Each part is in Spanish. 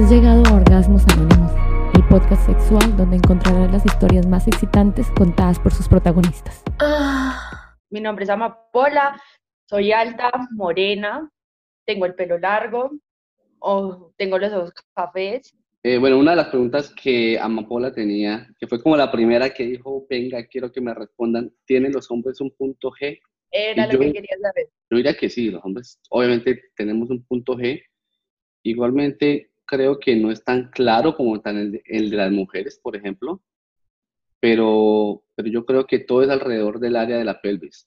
Has llegado a Orgasmos Anónimos, el podcast sexual donde encontrarás las historias más excitantes contadas por sus protagonistas. Ah, mi nombre es Amapola, soy alta, morena, tengo el pelo largo, o tengo los ojos cafés. Eh, bueno, una de las preguntas que Amapola tenía, que fue como la primera que dijo, venga, quiero que me respondan, ¿tienen los hombres un punto G? Era Y lo yo- que quería saber. Yo diría que sí, los hombres obviamente tenemos un punto G. Igualmente creo que no es tan claro como tan el el de las mujeres, por ejemplo, pero, pero yo creo que todo es alrededor del área de la pelvis.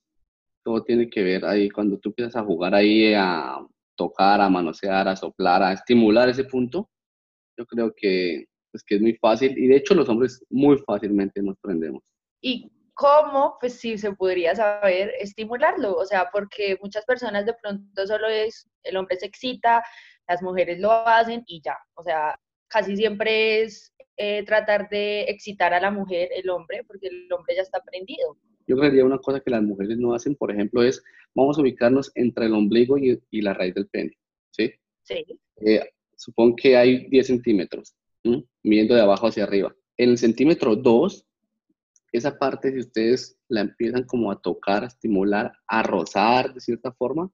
Todo tiene que ver ahí cuando tú empiezas a jugar ahí, a tocar, a manosear, a soplar, a estimular ese punto. Yo creo que, pues, que es muy fácil y de hecho los hombres muy fácilmente nos prendemos. ¿Y cómo, pues sí, se podría saber estimularlo? O sea, porque muchas personas de pronto solo es, el hombre se excita, las mujeres lo hacen y ya. O sea, casi siempre es eh, tratar de excitar a la mujer, el hombre, porque el hombre ya está prendido. Yo creería una cosa que las mujeres no hacen, por ejemplo, es vamos a ubicarnos entre el ombligo y, y la raíz del pene, ¿sí? Sí. Eh, supón que hay 10 centímetros, ¿m? midiendo de abajo hacia arriba. En el centímetro 2, esa parte, si ustedes la empiezan como a tocar, a estimular, a rozar de cierta forma,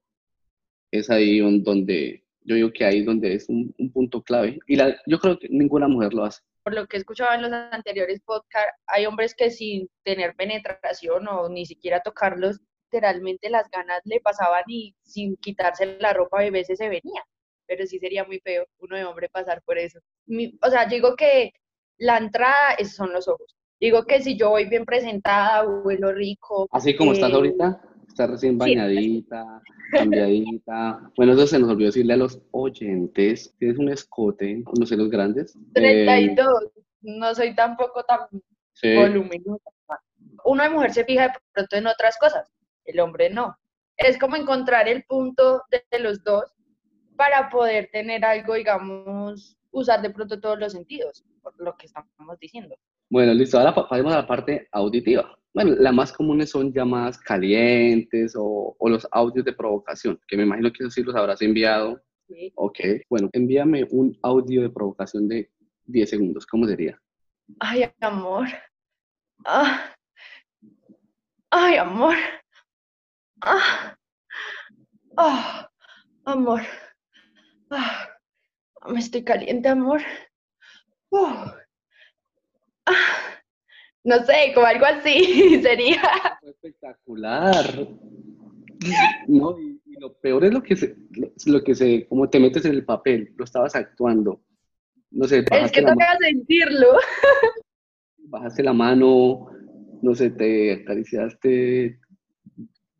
es ahí donde, yo digo que ahí es donde es un, un punto clave. Y la, yo creo que ninguna mujer lo hace. por lo que he escuchado en los anteriores podcasts, hay hombres que sin tener penetración o ni siquiera tocarlos, literalmente las ganas le pasaban y sin quitarse la ropa a veces se venía. Pero sí sería muy feo uno de hombre pasar por eso. Mi- o sea, yo digo que la entrada es- son los ojos. Digo que si yo voy bien presentada, huelo rico. Así como estás eh, ahorita, estás recién sí. bañadita, cambiadita. Bueno, eso se nos olvidó decirle a los oyentes. Tienes un escote, no sé, los grandes. Eh, 32, no soy tampoco tan sí. voluminosa. Uno de mujer se fija de pronto en otras cosas, el hombre no. Es como encontrar el punto de de los dos para poder tener algo, digamos, usar de pronto todos los sentidos, por lo que estamos diciendo. Bueno, listo. Ahora pa- pasemos a la parte auditiva. Bueno, las más comunes son llamadas calientes o, o los audios de provocación, que me imagino que eso sí los habrás enviado. ¿sí? Ok, bueno, envíame un audio de provocación de 10 segundos. ¿Cómo sería? Ay, amor. Ah. Ay, amor. Ah. Ah. Amor. Ah. Me estoy caliente, amor. Uh. Ah. No sé, como algo así sería. Espectacular. No, y, y lo peor es lo que se, lo, que se, como te metes en el papel, lo estabas actuando. No sé, Es que toca sentirlo. bajaste la mano, no sé, te acariciaste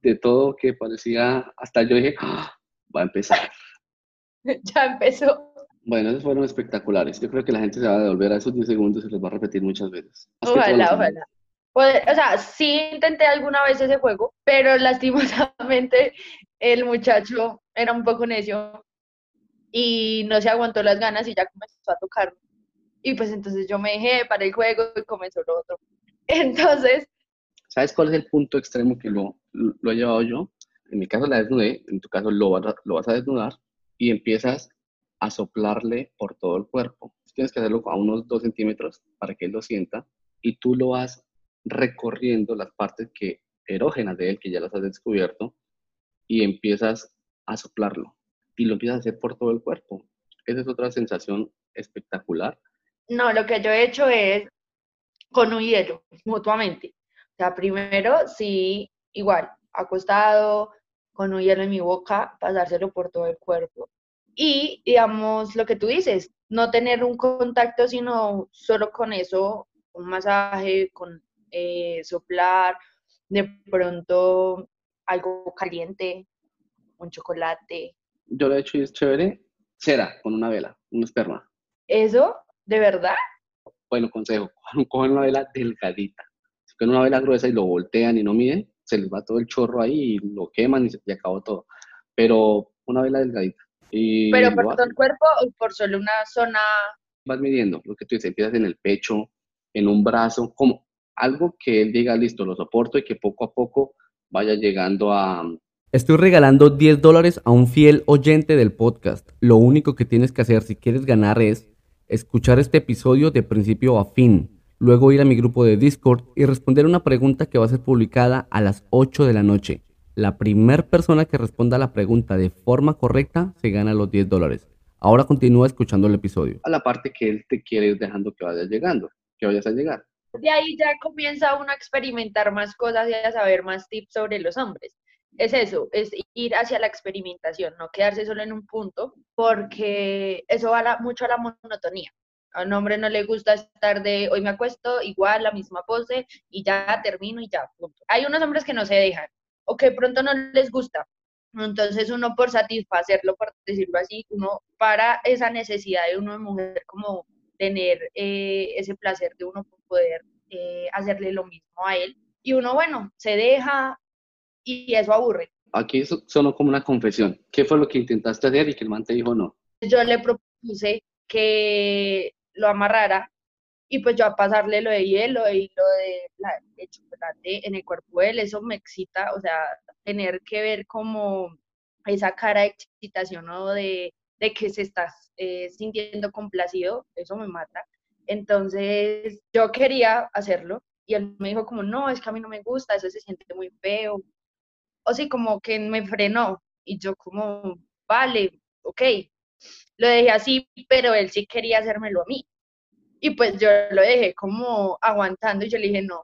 de todo que parecía, hasta yo dije, "Ah, va a empezar. Ya empezó. Bueno, esos fueron espectaculares. Yo creo que la gente se va a devolver a esos 10 segundos y los va a repetir muchas veces. Más Ojalá, ojalá. Pues, o sea, sí intenté alguna vez ese juego, pero lastimosamente el muchacho era un poco necio y no se aguantó las ganas y ya comenzó a tocar. Y pues entonces yo me dejé para el juego y comenzó lo otro. Entonces, ¿Sabes cuál es el punto extremo que lo, lo he llevado yo? En mi caso la desnudé, en tu caso lo lo vas a desnudar y empiezas a soplarle por todo el cuerpo. Tienes que hacerlo a unos 2 centímetros para que él lo sienta y tú lo vas recorriendo las partes que erógenas de él, que ya las has descubierto, y empiezas a soplarlo y lo empiezas a hacer por todo el cuerpo. Esa es otra sensación espectacular. no, lo que yo he hecho es con un hielo, mutuamente. O sea, primero, sí, igual, acostado, con un hielo en mi boca, pasárselo por todo el cuerpo. Y, digamos, lo que tú dices, no tener un contacto, sino solo con eso, un masaje, con eh, soplar, de pronto algo caliente, un chocolate. Yo lo he hecho y es chévere. Cera con una vela, un esperma. Eso, de verdad, Bueno, consejo, cogen una vela delgadita. Si cogen una vela gruesa y lo voltean y no miden, se les va todo el chorro ahí y lo queman y se y acabó todo. Pero una vela delgadita. Y pero por todo el cuerpo o por solo una zona vas midiendo lo que tú dices, empiezas en el pecho, en un brazo, como algo que él diga, listo, lo soporto y que poco a poco vaya llegando a, Estoy regalando 10 dólares a un fiel oyente del podcast. Lo único que tienes que hacer si quieres ganar es escuchar este episodio de principio a fin, luego ir a mi grupo de Discord y responder una pregunta que va a ser publicada a las 8 de la noche. La primera persona que responda la pregunta de forma correcta se gana los 10 dólares. Ahora continúa escuchando el episodio. A la parte que él te quiere ir dejando que vayas llegando, que vayas a llegar. De ahí ya comienza uno a experimentar más cosas y a saber más tips sobre los hombres es eso, es ir hacia la experimentación, no quedarse solo en un punto, porque eso va mucho a la monotonía. A un hombre no le gusta estar de hoy me acuesto, igual, la misma pose, y ya termino y ya, punto. Hay unos hombres que no se dejan, o que pronto no les gusta. Entonces uno por satisfacerlo, por decirlo así, uno para esa necesidad de uno de mujer como tener eh, ese placer de uno poder eh, hacerle lo mismo a él. Y uno, bueno, se deja, y eso aburre. Aquí sonó como una confesión. ¿Qué fue lo que intentaste hacer y que el man te dijo no? Yo le propuse que lo amarrara y pues yo a pasarle lo de hielo y lo de, la, chocolate en el cuerpo de él, eso me excita, o sea, tener que ver como esa cara de excitación o de, de que se está eh, sintiendo complacido, eso me mata. Entonces yo quería hacerlo y él me dijo como, no, es que a mí no me gusta, eso se siente muy feo, o sí, como que me frenó y yo como, vale, ok, lo dejé así, pero él sí quería hacérmelo a mí. Y pues yo lo dejé como aguantando y yo le dije, no,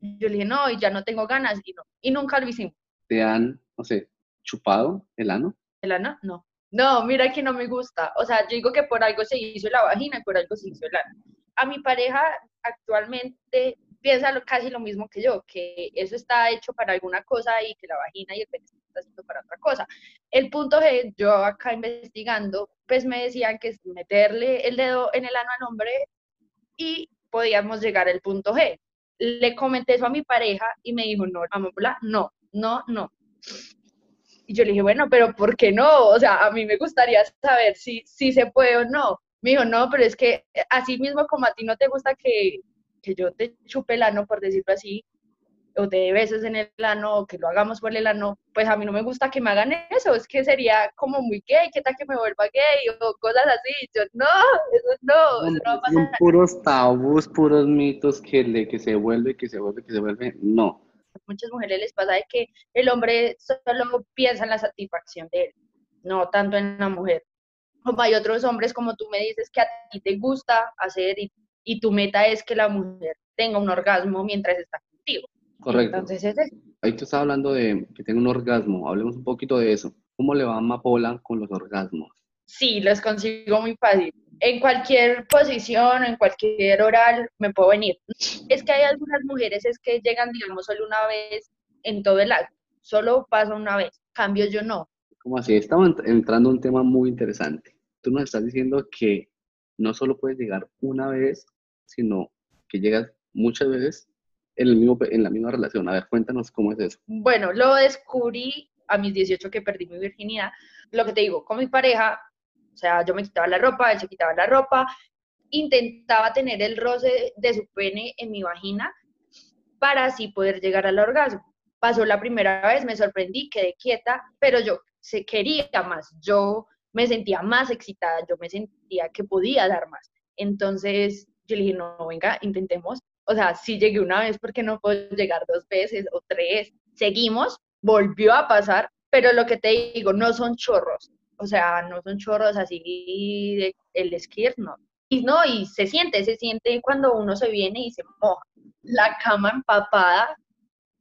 yo le dije, no, y ya no tengo ganas y no, y nunca lo hicimos. ¿Te han, no sé, chupado el ano? ¿El ano? No. No, mira que no me gusta. O sea, yo digo que por algo se hizo la vagina y por algo se hizo el ano. A mi pareja actualmente piensa casi lo mismo que yo, que eso está hecho para alguna cosa y que la vagina y el pene está hecho para otra cosa. El punto G, yo acá investigando, pues me decían que es meterle el dedo en el ano al hombre y podíamos llegar al punto G. Le comenté eso a mi pareja y me dijo, no, amola, no, no, no. Y yo le dije, bueno, pero ¿por qué no? O sea, a mí me gustaría saber si, si se puede o no. Me dijo, no, pero es que así mismo como a ti no te gusta que, que yo te chupe el ano, por decirlo así, o te beses en el ano, o que lo hagamos por el ano, pues a mí no me gusta que me hagan eso, es que sería como muy gay, ¿qué tal que me vuelva gay? O cosas así, yo, no, eso no, eso no va a pasar. Son puros tabús, puros mitos que, le, que se vuelve, que se vuelve, que se vuelve, no. Muchas mujeres les pasa de que el hombre solo piensa en la satisfacción de él, no tanto en la mujer. Como hay otros hombres, como tú me dices, que a ti te gusta hacer y y tu meta es que la mujer tenga un orgasmo mientras está contigo. Correcto. Entonces es eso. Ahí tú estás hablando de que tenga un orgasmo. Hablemos un poquito de eso. ¿Cómo le va a Amapola con los orgasmos? Sí, los consigo muy fácil. En cualquier posición, en cualquier oral, me puedo venir. Es que hay algunas mujeres es que llegan, digamos, solo una vez en todo el acto. Solo pasa una vez. Cambio yo no. ¿Cómo así? Estamos entrando a un tema muy interesante. Tú nos estás diciendo que no solo puedes llegar una vez, sino que llegas muchas veces en, la misma relación. A ver, cuéntanos cómo es eso. Bueno, lo descubrí a mis 18 que perdí mi virginidad. Lo que te digo, con mi pareja, o sea, yo me quitaba la ropa, él se quitaba la ropa, intentaba tener el roce de su pene en mi vagina para así poder llegar al orgasmo. Pasó la primera vez, me sorprendí, quedé quieta, pero yo se quería más, yo me sentía más excitada, yo me sentía que podía dar más. Entonces yo le dije, no, venga, intentemos. O sea, si llegué una vez, porque no puedo llegar dos veces o tres? Seguimos, volvió a pasar, pero lo que te digo, no son chorros. O sea, no son chorros así de el esquir, no. Y no, y se siente, se siente cuando uno se viene y se moja. La cama empapada,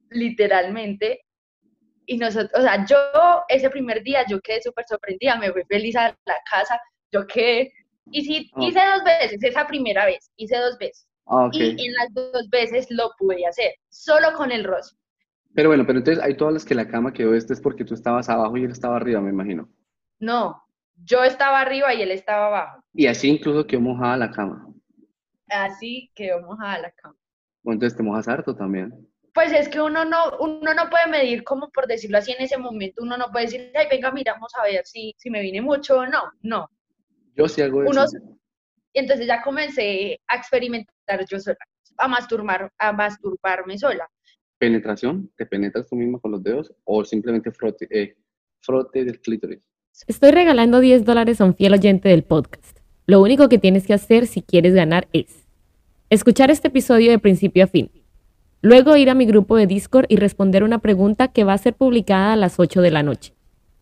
literalmente, y nosotros, o sea, yo ese primer día yo quedé súper sorprendida, me fui feliz a la casa, yo quedé, y sí, ah. hice dos veces, esa primera vez, hice dos veces. Y en las dos veces lo pude hacer, solo con el rostro. Pero bueno, pero entonces hay todas las que la cama quedó este es porque tú estabas abajo y él estaba arriba, me imagino. No, yo estaba arriba y él estaba abajo. Y así incluso quedó mojada la cama. Así quedó mojada la cama. Bueno, entonces te mojas harto también pues es que uno no, uno no puede medir como por decirlo así en ese momento, uno no puede decir, ay, venga, miramos a ver si, si me viene mucho o no, no. Yo sí hago eso. y entonces ya comencé a experimentar yo sola, a masturbar, a masturbarme sola. penetración, te penetras tú misma con los dedos o simplemente frote, eh, frote del clítoris. Estoy regalando 10 dólares a un fiel oyente del podcast. Lo único que tienes que hacer si quieres ganar es escuchar este episodio de principio a fin. Luego ir a mi grupo de Discord y responder una pregunta que va a ser publicada a las 8 de la noche.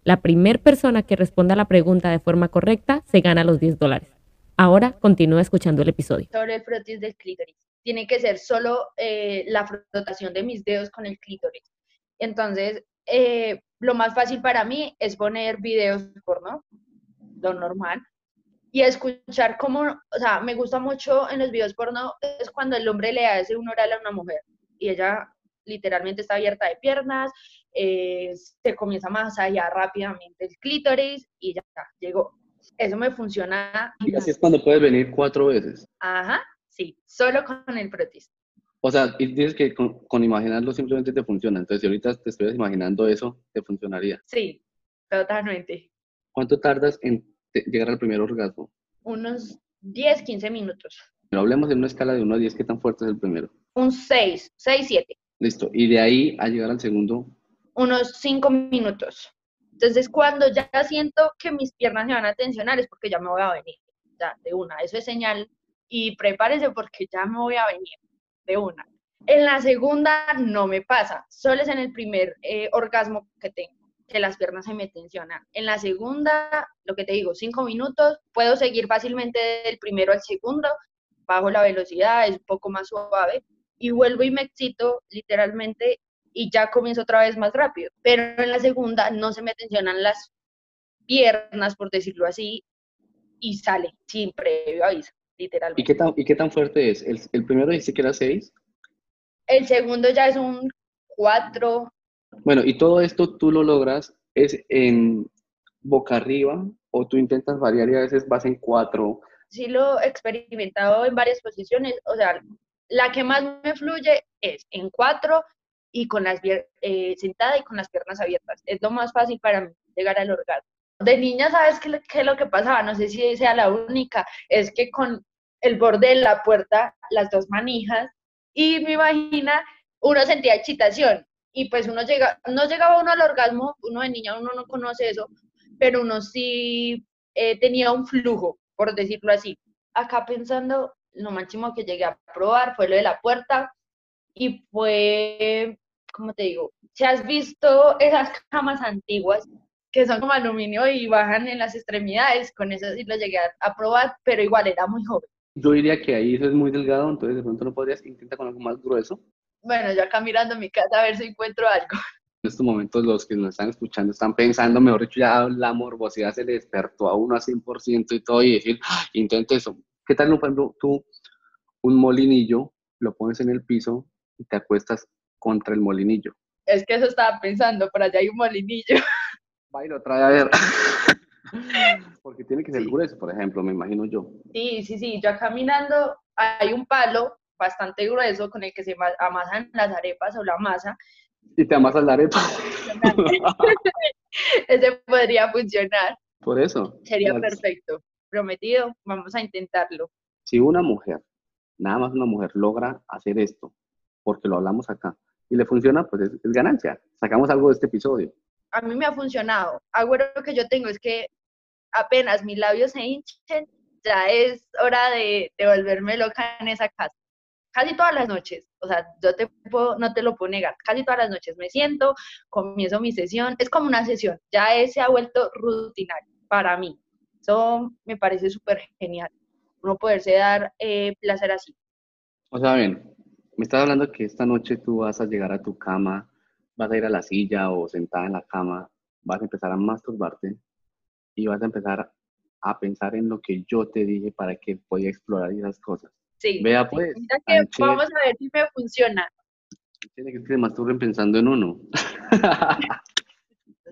La primera persona que responda la pregunta de forma correcta se gana los 10 dólares. Ahora continúa escuchando el episodio. Sobre el frotis del clítoris. Tiene que ser solo eh, la frotación de mis dedos con el clítoris. Entonces, eh, lo más fácil para mí es poner videos porno, lo normal, y escuchar cómo, o sea, me gusta mucho en los videos porno, es cuando el hombre le hace un oral a una mujer y ella literalmente está abierta de piernas, eh, se comienza más allá rápidamente el clítoris y ya llegó. Eso me funciona. Y así es cuando puedes venir cuatro veces. Ajá, sí, solo con el protis. O sea, y dices que con, imaginarlo simplemente te funciona. Entonces, si ahorita te estuvieras imaginando eso, te funcionaría. Sí, totalmente. ¿Cuánto tardas en llegar al primer orgasmo? Unos 10, 15 minutos. Pero hablemos en una escala de 1 a 10, ¿qué tan fuerte es el primero? Un 6, 6, 7. Listo. Y de ahí a llegar al segundo. Unos 5 minutos. Entonces, cuando ya siento que mis piernas me van a tensionar, es porque ya me voy a venir. Ya, de una. Eso es señal. Y prepárese porque ya me voy a venir. De una. En la segunda no me pasa. Solo es en el primer eh, orgasmo que tengo que las piernas se me tensionan. En la segunda, lo que te digo, cinco minutos, puedo seguir fácilmente del primero al segundo, bajo la velocidad, es un poco más suave, y vuelvo y me excito literalmente y ya comienzo otra vez más rápido. Pero en la segunda no se me tensionan las piernas, por decirlo así, y sale sin previo aviso, literalmente. ¿Y qué tan, y qué tan fuerte es? ¿El, el primero dice que era 6? El segundo ya es un 4. Bueno, y todo esto tú lo logras es en boca arriba o tú intentas variar y a veces vas en 4. Sí lo he experimentado en varias posiciones, o sea, la que más me fluye es en 4 y con las eh, sentada y con las piernas abiertas. Es lo más fácil para mí llegar al orgasmo. De niña, ¿sabes qué, qué es lo que pasaba? No sé si sea la única, es que con el borde de la puerta, las dos manijas, y mi vagina, uno sentía excitación. Y pues uno llega, no llegaba uno al orgasmo, uno de niña, uno no conoce eso, pero uno sí eh, tenía un flujo, por decirlo así. Acá pensando, lo máximo que llegué a probar fue lo de la puerta y fue como te digo, si has visto esas camas antiguas que son como aluminio y bajan en las extremidades, con eso sí lo llegué a, probar, pero igual era muy joven. Yo diría que ahí eso es muy delgado, entonces de pronto no podrías intentar con algo más grueso. Bueno, yo acá mirando mi casa a ver si encuentro algo. En estos momentos los que nos están escuchando están pensando, mejor dicho, ya la morbosidad se le despertó a uno a 100% y todo, y decir, ¡Ah, intente eso. ¿Qué tal, por ejemplo, tú un molinillo, lo pones en el piso y te acuestas contra el molinillo. Es que eso estaba pensando, por allá hay un molinillo. Va y lo trae a ver. Porque tiene que ser grueso, por ejemplo, me imagino yo. Sí, sí, sí. Yo caminando hay un palo bastante grueso con el que se amasan las arepas o la masa. ¿Y te amasas la arepa? Ese podría funcionar. Por eso. Sería perfecto. Prometido, vamos a intentarlo. Si una mujer, nada más una mujer, logra hacer esto, porque lo hablamos acá, y le funciona, pues es, ganancia. Sacamos algo de este episodio. A mí me ha funcionado. Algo que yo tengo es que apenas mis labios se hinchen, ya es hora de, de volverme loca en esa casa. Casi todas las noches, o sea, yo te puedo, no te lo puedo negar, casi todas las noches me siento, comienzo mi sesión, es como una sesión, ya se ha vuelto rutinario para mí. Eso me parece súper genial, uno poderse dar eh, placer así. O sea, bien, me estás hablando que esta noche tú vas a llegar a tu cama, vas a ir a la silla o sentada en la cama, vas a empezar a masturbarte y vas a empezar a pensar en lo que yo te dije para que pueda explorar esas cosas. Sí. Vea pues. vamos a ver si me funciona. Tiene que se masturben pensando en uno.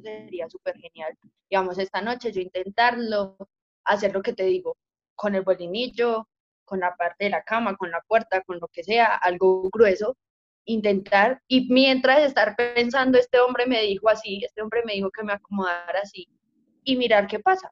sería súper genial. Digamos, esta noche yo intentarlo, hacer lo que te digo, con el bolinillo, con la parte de la cama, con la puerta, con lo que sea, algo grueso, intentar, y mientras estar pensando, este hombre me dijo así, este hombre me dijo que me acomodara así, y mirar qué pasa.